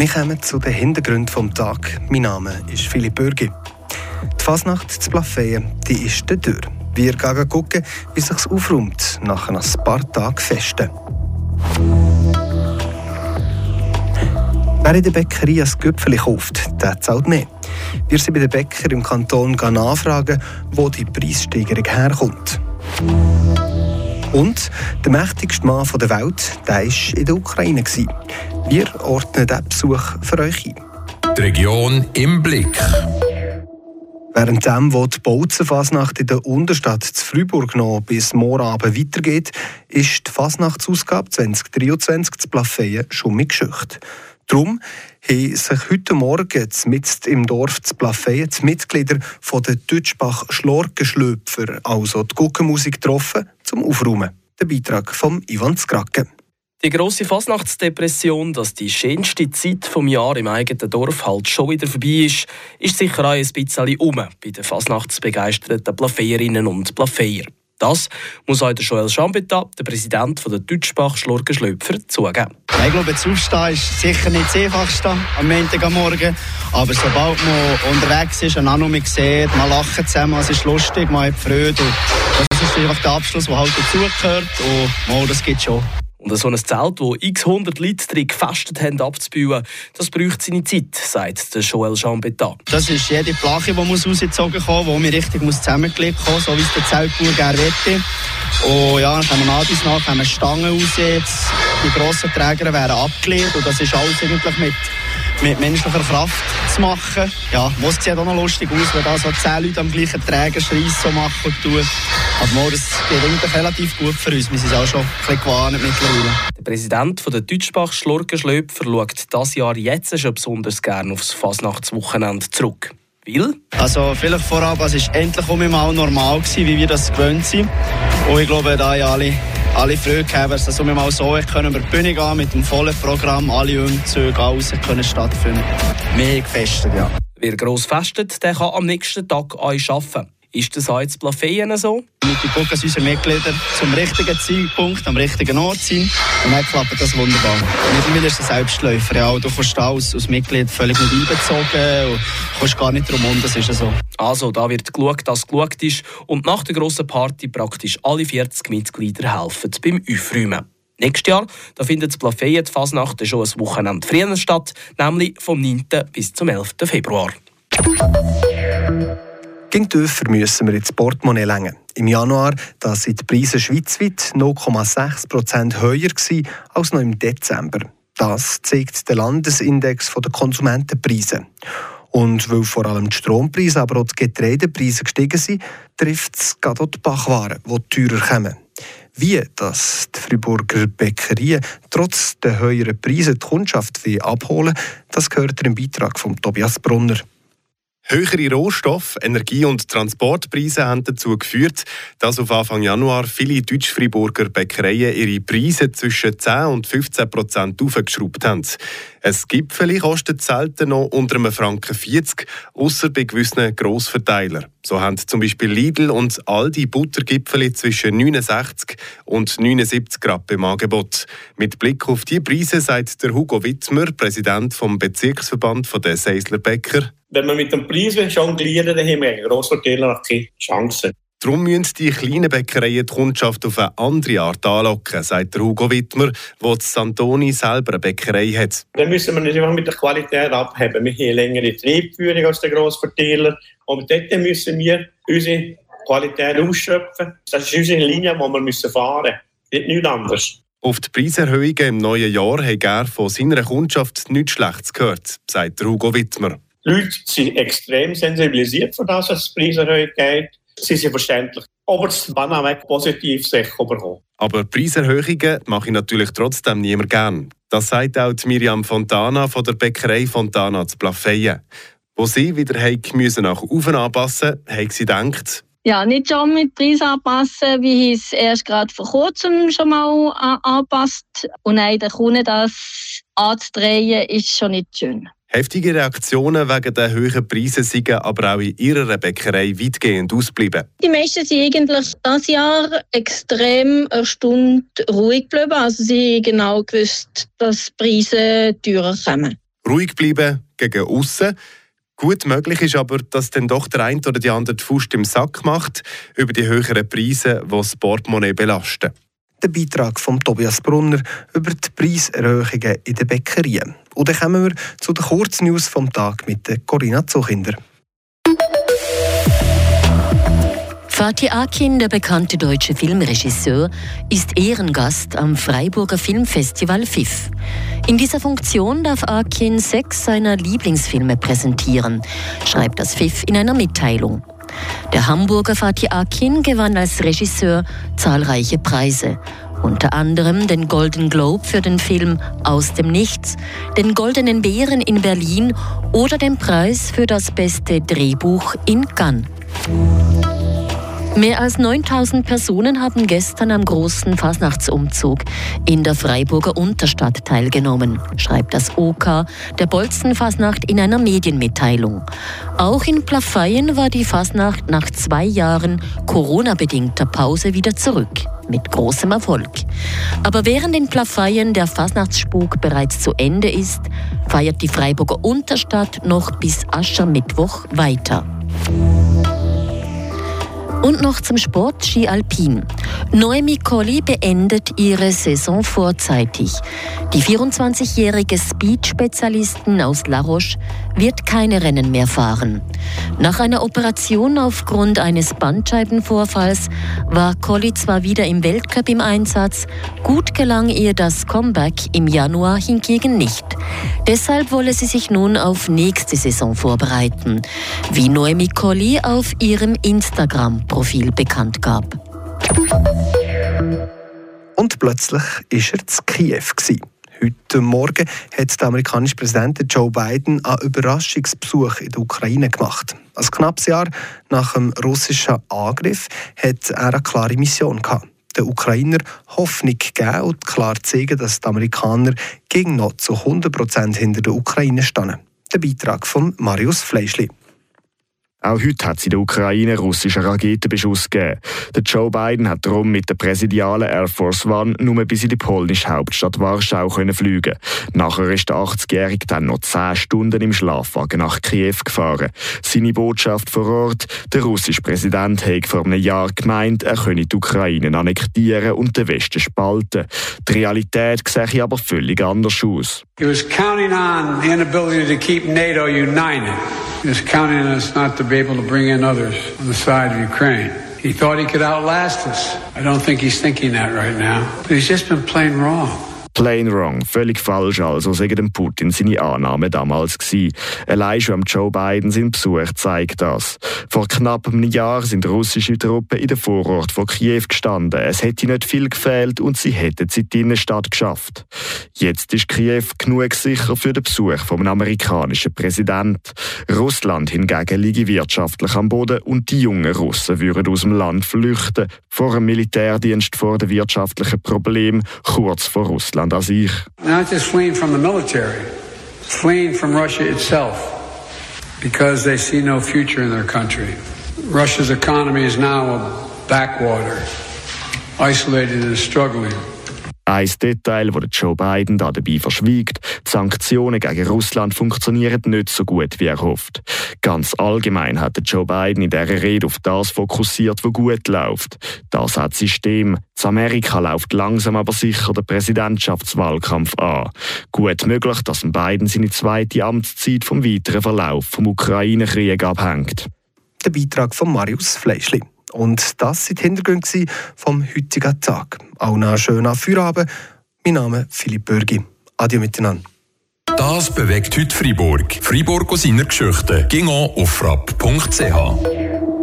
Wir kommen zu den Hintergründen des Tages. Mein Name ist Philipp Bürgi. Die Fasnacht zu Plafeyen, die ist der Tür. Wir gehen gucken, wie sich aufräumt nach ein paar Tagen Festen. Wer in der Bäckerei ein Gipfel kauft, der zahlt mehr. Wir sind bei den Bäcker im Kanton nachfragen, wo die Preissteigerung herkommt. Und der mächtigste Mann der Welt, der war in der Ukraine. Wir ordnen diesen Besuch für euch ein. Die Region im Blick. Währenddem, wo die Bauzenfasnacht in der Unterstadt zu Freiburg noch bis morgen Abend weitergeht, ist die Fasnachtsausgabe 2023 zu Plafeyen schon mit Geschichte. Darum haben sich heute Morgen mit im Dorf zu Plafeyen die Mitglieder von der Deutschbach Schlorgenschlöpfer, also die Guckenmusik, getroffen, zum Aufräumen. Der Beitrag von Ivan Skrake. Die grosse Fasnachtsdepression, dass die schönste Zeit vom Jahr im eigenen Dorf halt schon wieder vorbei ist, ist sicher auch ein bisschen um bei den fasnachtsbegeisterten Plafeierinnen und Plafeier. Das muss der Joel Schambetta, der Präsident der Deutschbach Schlurgenschlöpfer, zugeben. Ich glaube, das Aufstehen ist sicher nicht das Einfachste am Montag am Morgen. Aber sobald man unterwegs ist und auch noch mal sieht, man lacht zusammen, es ist lustig, man hat Freude. Das ist einfach der Abschluss, der halt dazugehört. Und mal, das geht schon. Und so ein Zelt, wo x 100 Leute drin gefestet haben, abzubauen, das braucht seine Zeit, sagt der Joel Chambetat. Das ist jede Plache, die muss rausgezogen kommen, die mir richtig muss zusammengelegt kommen, so wie es der Zeltbauer gerne möchte. Und ja, dann haben wir nach haben wir Stangen raus jetzt. Die grossen Träger werden abgelehnt und das ist alles eigentlich mit mit menschlicher Kraft zu machen. Ja, es sieht auch noch lustig aus, wenn da so zehn Leute am gleichen Träger Schreiss so machen und tun. Aber das geht eigentlich relativ gut für uns. Wir sind auch schon ein bisschen gewarnt mittlerweile. Der Präsident der Deutschbach Schlurgenschlöpfer schaut das Jahr jetzt schon besonders gerne aufs Fasnachtswochenende zurück. Weil? Also vielleicht vorab, es war endlich mal normal, gewesen, wie wir das gewöhnt sind. Und ich glaube, da ja alle alle gehabt, dass wir mal so können über die Bühne gehen mit dem vollen Programm, alle Umzüge, alles können stattfinden. Mehr gefestet, ja. Wer gross festet, der kann am nächsten Tag euch arbeiten. Ist das auch jetzt Plafeyen so? Mit den gucken unsere Mitglieder zum richtigen Zeitpunkt, am richtigen Ort sein. Und dann klappt das wunderbar. Mittlerweile ist es Selbstläufer. Ja, du kommst als, als Mitglied völlig nicht einbezogen und kommst gar nicht drum um, das ist so. Also, da wird geschaut, dass geschaut ist und nach der grossen Party praktisch alle 40 Mitglieder helfen beim Aufräumen. Nächstes Jahr da findet das Plafeyen die Fasnacht schon ein Wochenende früher statt, nämlich vom 9. bis zum 11. Februar. Gegen tiefer müssen wir ins Portemonnaie längen. Im Januar da sind die Preise schweizweit 0,6% höher gewesen als noch im Dezember. Das zeigt der Landesindex der Konsumentenpreise. Und weil vor allem die Strompreise, aber auch die Getreidepreise gestiegen sind, trifft es gerade auch die Bachwaren, die teurer kommen. Wie das die Friburger Bäckerien trotz der höheren Preise die Kundschaft abholen das gehört im Beitrag von Tobias Brunner. Höhere Rohstoff-, Energie- und Transportpreise haben dazu geführt, dass auf Anfang Januar viele Deutsch-Friburger Bäckereien ihre Preise zwischen 10 und 15 Prozent aufgeschraubt haben. Ein Gipfeli kostet selten noch unter einem Franken 40, außer bei gewissen Grossverteilern. So haben zum Beispiel Lidl und Aldi Buttergipfeli zwischen 69 und 79 Grad im Angebot. Mit Blick auf die Preise sagt der Hugo Wittmer, Präsident vom Bezirksverband der Seisler Bäcker, wenn wir mit dem Preis jonglieren dann haben wir Grossverteiler keine Chance. Darum müssen die kleinen Bäckereien die Kundschaft auf eine andere Art anlocken, sagt Hugo Wittmer, der Santoni selber eine Bäckerei hat. Dann müssen wir nicht einfach mit der Qualität abheben. Wir haben eine längere Triebführung als der Grossverteiler. Und dort müssen wir unsere Qualität ausschöpfen. Das ist unsere Linie, die wir müssen fahren müssen. Nicht anderes. Auf die Preiserhöhungen im neuen Jahr hat er von seiner Kundschaft nichts Schlechtes gehört, sagt Hugo Wittmer. Die Leute sind extrem sensibilisiert für das, was die Preiserhöhung geht. Sie sind verständlich. Aber es kann auch positiv sich überkommen. Aber Preiserhöhungen mache ich natürlich trotzdem niemand gern. Das sagt auch Miriam Fontana von der Bäckerei Fontana zu Plafeyen. Wo sie wieder müssen nach oben anpassen, hat sie gedacht, ja, nicht schon mit Preis anpassen, wie ich es erst gerade vor kurzem schon mal anpasst. Und nein, der Kunde das anzudrehen, ist schon nicht schön. Heftige Reaktionen wegen der hohen Preise sind aber auch in ihrer Bäckerei weitgehend ausgeblieben. Die meisten sind eigentlich dieses Jahr extrem erstaunt ruhig geblieben. Also sie haben genau gewusst, dass die Preise teurer kommen. Ruhig bleiben gegen aussen. Gut möglich ist aber, dass dann doch der eine oder die andere die Faust im Sack macht über die höheren Preise, die das Portemonnaie belasten. Der Beitrag von Tobias Brunner über die Preiserhöhungen in den Bäckerien. Und dann kommen wir zu den Kurznews vom Tag mit Corinna Zuchinder. Fatih Akin, der bekannte deutsche Filmregisseur, ist Ehrengast am Freiburger Filmfestival FIF. In dieser Funktion darf Akin sechs seiner Lieblingsfilme präsentieren, schreibt das FIF in einer Mitteilung. Der Hamburger Fatih Akin gewann als Regisseur zahlreiche Preise, unter anderem den Golden Globe für den Film Aus dem Nichts, den Goldenen Bären in Berlin oder den Preis für das beste Drehbuch in Cannes. Mehr als 9000 Personen haben gestern am großen Fasnachtsumzug in der Freiburger Unterstadt teilgenommen, schreibt das OK der Bolzenfasnacht in einer Medienmitteilung. Auch in Plafeyen war die Fasnacht nach zwei Jahren Corona-bedingter Pause wieder zurück mit großem Erfolg. Aber während in Plafeyen der Fasnachtsspuk bereits zu Ende ist, feiert die Freiburger Unterstadt noch bis Aschermittwoch weiter. Und noch zum Sport Ski Alpin. Noemi Colli beendet ihre Saison vorzeitig. Die 24-jährige Speed-Spezialistin aus La Roche wird keine Rennen mehr fahren. Nach einer Operation aufgrund eines Bandscheibenvorfalls war Colli zwar wieder im Weltcup im Einsatz, gut gelang ihr das Comeback im Januar hingegen nicht. Deshalb wolle sie sich nun auf nächste Saison vorbereiten, wie Noemi Colli auf ihrem Instagram-Profil bekannt gab. Und plötzlich war er zu Kiew. Heute Morgen hat der amerikanische Präsident Joe Biden einen Überraschungsbesuch in der Ukraine gemacht. Ein knappes Jahr nach dem russischen Angriff hat er eine klare Mission gehabt. Den Ukrainer Hoffnung geben und klar zeigen, dass die Amerikaner gegen noch zu 100% hinter der Ukraine stehen. Der Beitrag von Marius Fleischli. Auch heute hat es in der Ukraine russischen Raketenbeschuss gegeben. Der Joe Biden hat darum mit der präsidialen Air Force One nur bis in die polnische Hauptstadt Warschau können fliegen. Nachher ist der 80-Jährige dann noch 10 Stunden im Schlafwagen nach Kiew gefahren. Seine Botschaft vor Ort, der russische Präsident hat vor einem Jahr gemeint, er könne die Ukraine annektieren und den Westen spalten. Die Realität sehe aber völlig anders aus. He was counting on the inability to keep NATO united. He was counting on us not to be able to bring in others on the side of Ukraine. He thought he could outlast us. I don't think he's thinking that right now. But he's just been plain wrong. Plain wrong, völlig falsch also, sagen dem Putin seine Annahme damals gewesen. Allein schon am Joe Biden sein Besuch zeigt das. Vor knapp einem Jahr sind russische Truppen in der Vorort von Kiew gestanden. Es hätte nicht viel gefehlt und sie hätten sie die Innenstadt geschafft. Jetzt ist Kiew genug sicher für den Besuch vom amerikanischen Präsident. Russland hingegen liege wirtschaftlich am Boden und die jungen Russen würden aus dem Land flüchten vor dem Militärdienst, vor den wirtschaftlichen Problemen kurz vor Russland. Sich. Not just fleeing from the military, fleeing from Russia itself, because they see no future in their country. Russia's economy is now a backwater, isolated and struggling. Ein Detail, das Joe Biden da dabei verschwiegt, die Sanktionen gegen Russland funktionieren nicht so gut, wie er hofft. Ganz allgemein hat Joe Biden in dieser Rede auf das fokussiert, was gut läuft. Das hat System. In Amerika läuft langsam aber sicher der Präsidentschaftswahlkampf an. Gut möglich, dass Biden seine zweite Amtszeit vom weiteren Verlauf vom Ukraine-Krieg abhängt. Der Beitrag von Marius Fleischli. Und das sind die Hintergründe vom heutigen Tag. Auch noch einen schönen Feierabend. Mein Name ist Philipp Bürgi. Adieu miteinander. Das bewegt heute Freiburg. Freiburg aus seiner Geschichte. Ging auf frapp.ch.